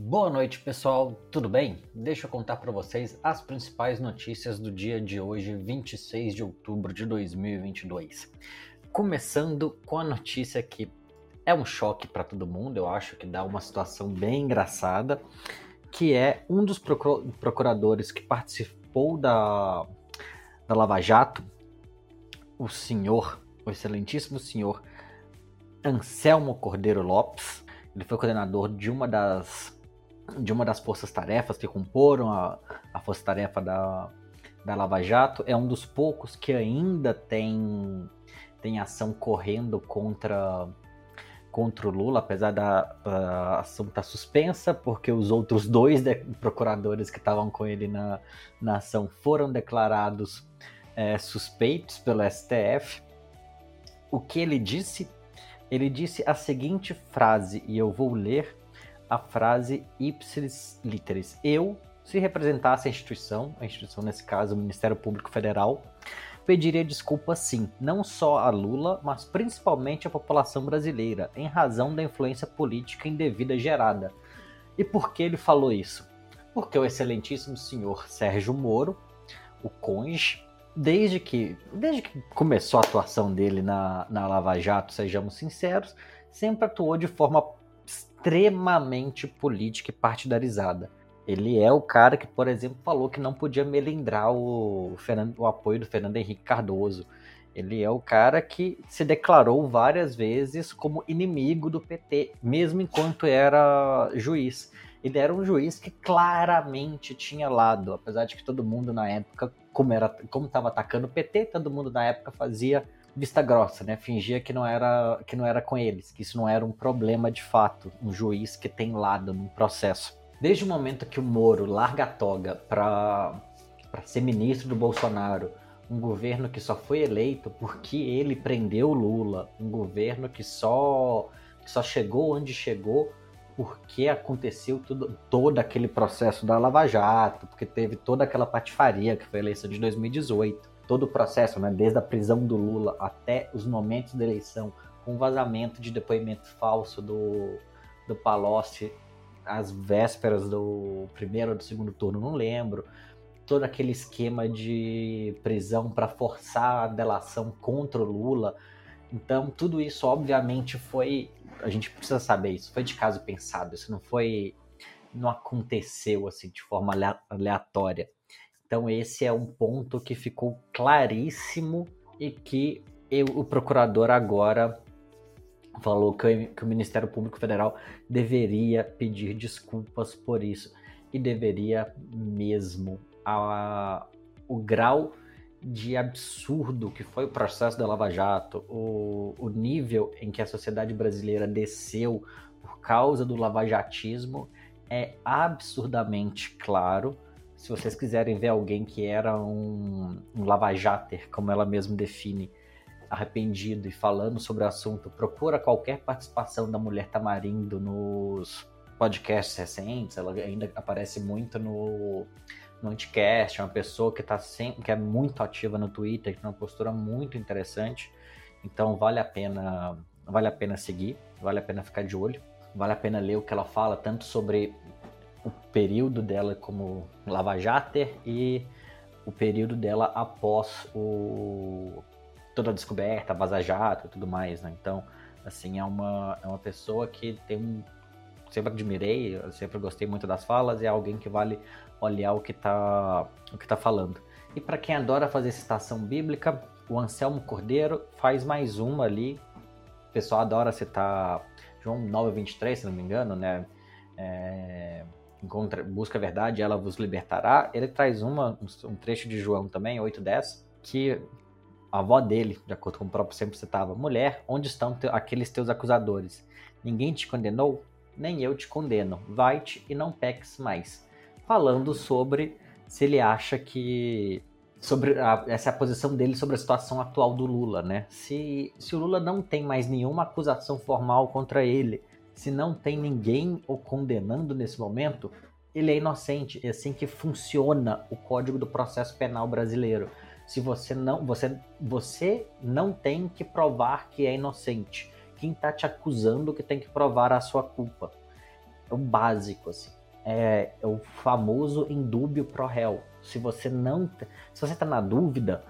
Boa noite, pessoal. Tudo bem? Deixa eu contar para vocês as principais notícias do dia de hoje, 26 de outubro de 2022. Começando com a notícia que é um choque para todo mundo, eu acho que dá uma situação bem engraçada, que é um dos procuradores que participou da, da Lava Jato, o senhor, o excelentíssimo senhor Anselmo Cordeiro Lopes. Ele foi coordenador de uma das de uma das forças-tarefas que comporam a, a força-tarefa da, da Lava Jato. É um dos poucos que ainda tem, tem ação correndo contra, contra o Lula, apesar da ação estar tá suspensa, porque os outros dois procuradores que estavam com ele na, na ação foram declarados é, suspeitos pelo STF. O que ele disse? Ele disse a seguinte frase, e eu vou ler a frase ipsis literis. Eu, se representasse a instituição, a instituição nesse caso o Ministério Público Federal, pediria desculpa sim, não só a Lula, mas principalmente a população brasileira, em razão da influência política indevida gerada. E por que ele falou isso? Porque o excelentíssimo senhor Sérgio Moro, o conge, desde que, desde que começou a atuação dele na, na Lava Jato, sejamos sinceros, sempre atuou de forma extremamente política e partidarizada. Ele é o cara que, por exemplo, falou que não podia melindrar o, Fernando, o apoio do Fernando Henrique Cardoso. Ele é o cara que se declarou várias vezes como inimigo do PT, mesmo enquanto era juiz. Ele era um juiz que claramente tinha lado, apesar de que todo mundo na época, como era, como estava atacando o PT, todo mundo na época fazia vista grossa, né? Fingia que não era que não era com eles, que isso não era um problema de fato, um juiz que tem lado no processo. Desde o momento que o Moro larga a toga para ser ministro do Bolsonaro, um governo que só foi eleito porque ele prendeu Lula, um governo que só que só chegou onde chegou porque aconteceu tudo, todo aquele processo da Lava Jato, porque teve toda aquela patifaria que foi a eleição de 2018 todo o processo, né, desde a prisão do Lula até os momentos da eleição, com vazamento de depoimento falso do, do Palocci às vésperas do primeiro ou do segundo turno, não lembro. Todo aquele esquema de prisão para forçar a delação contra o Lula. Então, tudo isso, obviamente, foi. A gente precisa saber isso. Foi de caso pensado. Isso não foi. Não aconteceu assim de forma aleatória. Então, esse é um ponto que ficou claríssimo e que eu, o procurador agora falou que, que o Ministério Público Federal deveria pedir desculpas por isso e deveria mesmo. A, o grau de absurdo que foi o processo da Lava Jato, o, o nível em que a sociedade brasileira desceu por causa do lavajatismo é absurdamente claro se vocês quiserem ver alguém que era um, um lavajater, como ela mesma define, arrependido e falando sobre o assunto, procura qualquer participação da mulher Tamarindo nos podcasts recentes. Ela ainda aparece muito no, no Anticast, é uma pessoa que tá sempre, que é muito ativa no Twitter, que tem uma postura muito interessante. Então vale a pena, vale a pena seguir, vale a pena ficar de olho, vale a pena ler o que ela fala, tanto sobre o período dela como lava-jater e o período dela após o toda a descoberta, vaza-jato e tudo mais, né? Então, assim, é uma, é uma pessoa que tem um... Sempre admirei, sempre gostei muito das falas e é alguém que vale olhar o que tá, o que tá falando. E para quem adora fazer citação bíblica, o Anselmo Cordeiro faz mais uma ali. O pessoal adora citar João 9,23, se não me engano, né? É, encontra, busca a verdade, ela vos libertará. Ele traz uma, um trecho de João também, 8:10, que a avó dele, de acordo com o próprio sempre citava, mulher, onde estão te, aqueles teus acusadores? Ninguém te condenou? Nem eu te condeno. Vai-te e não peques mais. Falando sobre se ele acha que sobre a, essa é a posição dele sobre a situação atual do Lula, né? Se, se o Lula não tem mais nenhuma acusação formal contra ele, se não tem ninguém o condenando nesse momento, ele é inocente. É assim que funciona o Código do Processo Penal brasileiro. Se você não, você, você não tem que provar que é inocente. Quem está te acusando que tem que provar a sua culpa. é o básico, assim. É, é o famoso indúbio pro réu. Se você não, se você está na dúvida,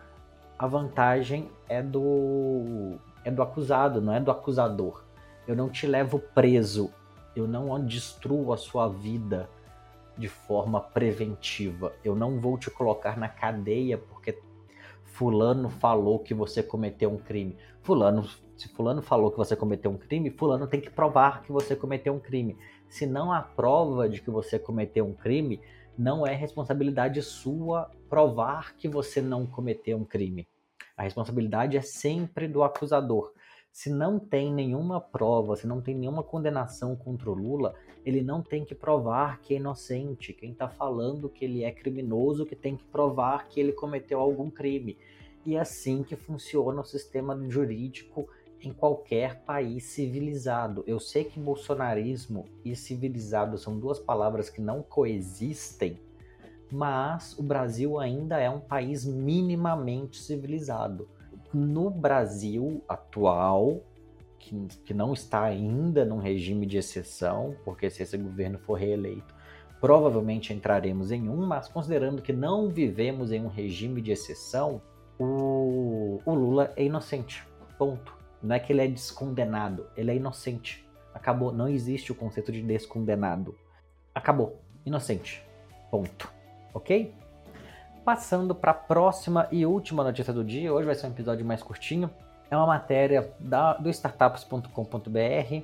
a vantagem é do é do acusado, não é do acusador. Eu não te levo preso, eu não destruo a sua vida de forma preventiva. Eu não vou te colocar na cadeia porque fulano falou que você cometeu um crime. Fulano, se fulano falou que você cometeu um crime, fulano tem que provar que você cometeu um crime. Se não há prova de que você cometeu um crime, não é responsabilidade sua provar que você não cometeu um crime. A responsabilidade é sempre do acusador. Se não tem nenhuma prova, se não tem nenhuma condenação contra o Lula, ele não tem que provar que é inocente. Quem está falando que ele é criminoso, que tem que provar que ele cometeu algum crime. E é assim que funciona o sistema jurídico em qualquer país civilizado. Eu sei que bolsonarismo e civilizado são duas palavras que não coexistem, mas o Brasil ainda é um país minimamente civilizado. No Brasil atual, que, que não está ainda num regime de exceção, porque se esse governo for reeleito, provavelmente entraremos em um, mas considerando que não vivemos em um regime de exceção, o, o Lula é inocente. Ponto. Não é que ele é descondenado, ele é inocente. Acabou. Não existe o conceito de descondenado. Acabou. Inocente. Ponto ok? Passando para a próxima e última notícia do dia, hoje vai ser um episódio mais curtinho. É uma matéria da, do startups.com.br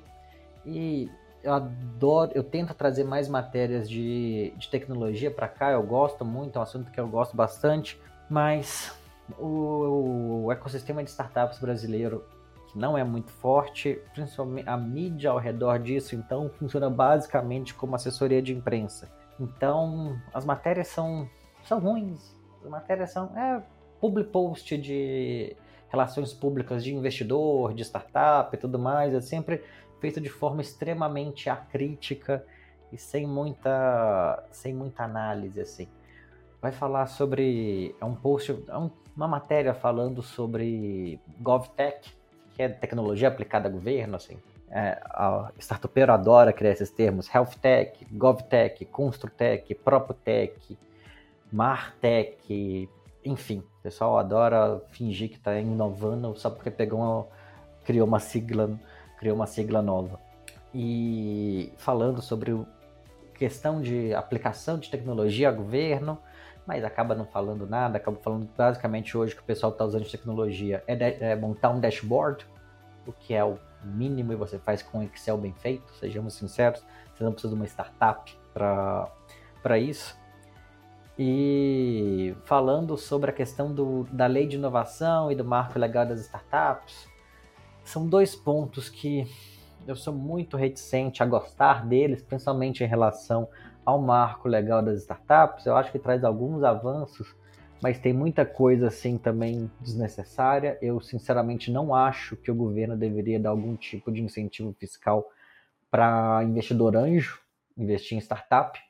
e eu adoro, eu tento trazer mais matérias de, de tecnologia para cá, eu gosto muito, é um assunto que eu gosto bastante, mas o, o ecossistema de startups brasileiro que não é muito forte, principalmente a mídia ao redor disso, então funciona basicamente como assessoria de imprensa. Então, as matérias são, são ruins. As matérias são é, public post de relações públicas de investidor, de startup e tudo mais. É sempre feito de forma extremamente acrítica e sem muita, sem muita análise, assim. Vai falar sobre... É um post... É um, uma matéria falando sobre GovTech, que é tecnologia aplicada a governo, assim é, a startupeiro adora criar esses termos, health tech, govtech, construtech, proptech, martech, enfim, o pessoal adora fingir que está inovando só porque pegou uma, criou uma sigla, criou uma sigla nova. E falando sobre questão de aplicação de tecnologia a governo, mas acaba não falando nada, acaba falando basicamente hoje que o pessoal está usando tecnologia é, de, é montar um dashboard, o que é o mínimo e você faz com Excel bem feito, sejamos sinceros, você não precisa de uma startup para isso. E falando sobre a questão do, da lei de inovação e do marco legal das startups, são dois pontos que eu sou muito reticente a gostar deles, principalmente em relação ao marco legal das startups. Eu acho que traz alguns avanços, mas tem muita coisa assim também desnecessária. Eu sinceramente não acho que o governo deveria dar algum tipo de incentivo fiscal para investidor anjo investir em startup.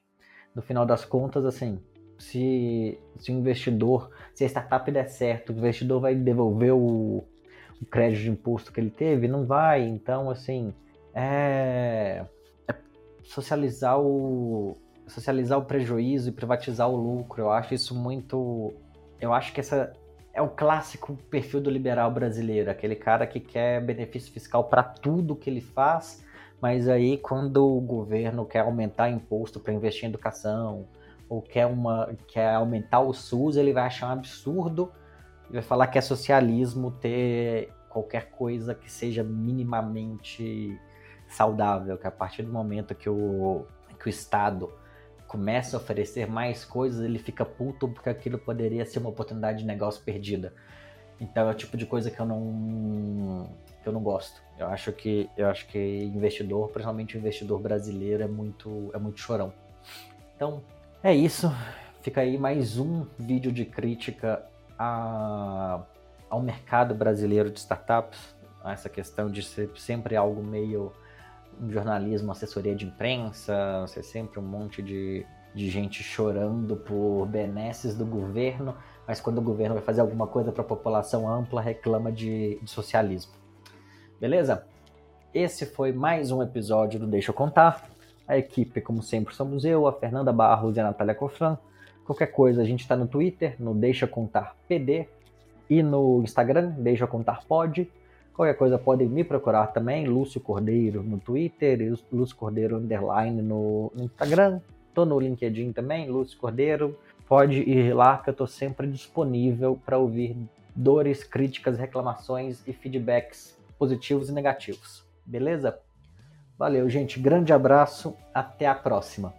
No final das contas, assim, se, se o investidor, se a startup der certo, o investidor vai devolver o, o crédito de imposto que ele teve? Não vai. Então, assim, é, é socializar o, socializar o prejuízo e privatizar o lucro. Eu acho isso muito. Eu acho que essa é o clássico perfil do liberal brasileiro, aquele cara que quer benefício fiscal para tudo que ele faz, mas aí quando o governo quer aumentar imposto para investir em educação ou quer uma quer aumentar o SUS, ele vai achar um absurdo e vai falar que é socialismo ter qualquer coisa que seja minimamente saudável, que a partir do momento que o, que o Estado começa a oferecer mais coisas, ele fica puto porque aquilo poderia ser uma oportunidade de negócio perdida. Então é o tipo de coisa que eu não que eu não gosto. Eu acho que eu acho que investidor, principalmente o investidor brasileiro é muito é muito chorão. Então, é isso. Fica aí mais um vídeo de crítica a, ao mercado brasileiro de startups, essa questão de ser sempre algo meio um jornalismo, assessoria de imprensa, ser sempre um monte de, de gente chorando por benesses do governo, mas quando o governo vai fazer alguma coisa para a população ampla, reclama de, de socialismo. Beleza? Esse foi mais um episódio do Deixa eu Contar. A equipe, como sempre, somos eu, a Fernanda Barros e a Natália Cofran. Qualquer coisa, a gente está no Twitter, no Deixa Contar PD, e no Instagram, Deixa Contar Pod. Qualquer coisa podem me procurar também, Lúcio Cordeiro no Twitter, e Lúcio Cordeiro Underline no, Instagram. Tô no LinkedIn também, Lúcio Cordeiro. Pode ir lá que eu tô sempre disponível para ouvir dores, críticas, reclamações e feedbacks positivos e negativos. Beleza? Valeu, gente. Grande abraço. Até a próxima.